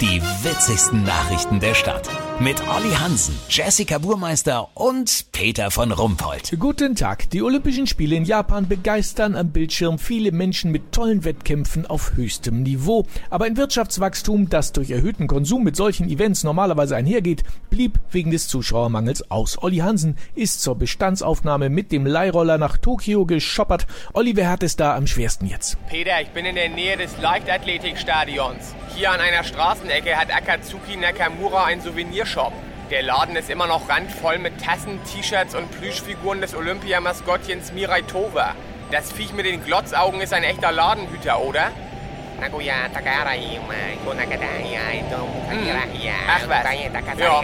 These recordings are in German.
Die witzigsten Nachrichten der Stadt. Mit Olli Hansen, Jessica Burmeister und Peter von Rumpold. Guten Tag. Die Olympischen Spiele in Japan begeistern am Bildschirm viele Menschen mit tollen Wettkämpfen auf höchstem Niveau. Aber ein Wirtschaftswachstum, das durch erhöhten Konsum mit solchen Events normalerweise einhergeht, blieb wegen des Zuschauermangels aus. Olli Hansen ist zur Bestandsaufnahme mit dem Leihroller nach Tokio geschoppert. Olli, wer hat es da am schwersten jetzt? Peter, ich bin in der Nähe des Leichtathletikstadions. Hier an einer Straßenecke hat Akatsuki Nakamura ein Souvenirshop. Der Laden ist immer noch randvoll mit Tassen, T-Shirts und Plüschfiguren des Olympiamaskottchens Mirai Tova. Das Viech mit den Glotzaugen ist ein echter Ladenhüter, oder? Hm. Ach was. Ja,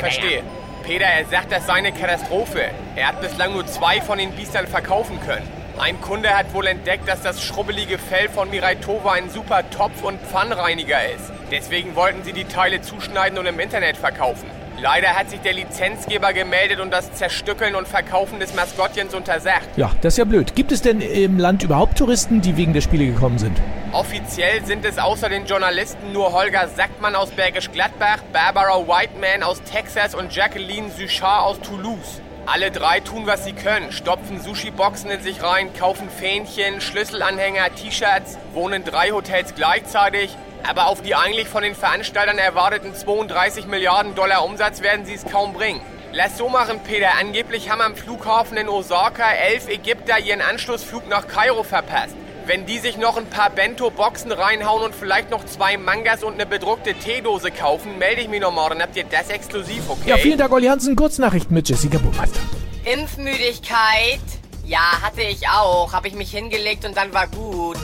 verstehe. Peter, er sagt, das sei eine Katastrophe. Er hat bislang nur zwei von den Biestern verkaufen können. Ein Kunde hat wohl entdeckt, dass das schrubbelige Fell von Mirai Tova ein super Topf- und Pfannreiniger ist. Deswegen wollten sie die Teile zuschneiden und im Internet verkaufen. Leider hat sich der Lizenzgeber gemeldet und das Zerstückeln und Verkaufen des Maskottchens untersagt. Ja, das ist ja blöd. Gibt es denn im Land überhaupt Touristen, die wegen der Spiele gekommen sind? Offiziell sind es außer den Journalisten nur Holger Sackmann aus Bergisch Gladbach, Barbara Whiteman aus Texas und Jacqueline Suchard aus Toulouse. Alle drei tun, was sie können. Stopfen Sushi-Boxen in sich rein, kaufen Fähnchen, Schlüsselanhänger, T-Shirts, wohnen drei Hotels gleichzeitig. Aber auf die eigentlich von den Veranstaltern erwarteten 32 Milliarden Dollar Umsatz werden sie es kaum bringen. Lass so machen, Peter. Angeblich haben am Flughafen in Osaka elf Ägypter ihren Anschlussflug nach Kairo verpasst. Wenn die sich noch ein paar Bento-Boxen reinhauen und vielleicht noch zwei Mangas und eine bedruckte Teedose kaufen, melde ich mich nochmal. Dann habt ihr das exklusiv, okay? Ja, vielen Dank, Olli Hansen. Kurznachrichten mit Jessica Burmeister. Impfmüdigkeit? Ja, hatte ich auch. Habe ich mich hingelegt und dann war gut.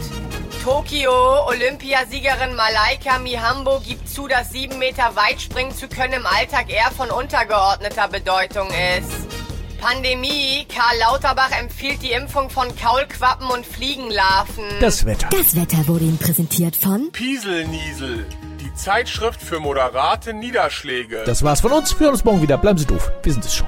Tokio, Olympiasiegerin Malaika Mihambo gibt zu, dass sieben Meter weit springen zu können im Alltag eher von untergeordneter Bedeutung ist. Pandemie, Karl Lauterbach empfiehlt die Impfung von Kaulquappen und Fliegenlarven. Das Wetter. Das Wetter wurde Ihnen präsentiert von Pieselniesel, die Zeitschrift für moderate Niederschläge. Das war's von uns. Wir hören uns morgen wieder. Bleiben Sie doof. Wir sind es schon.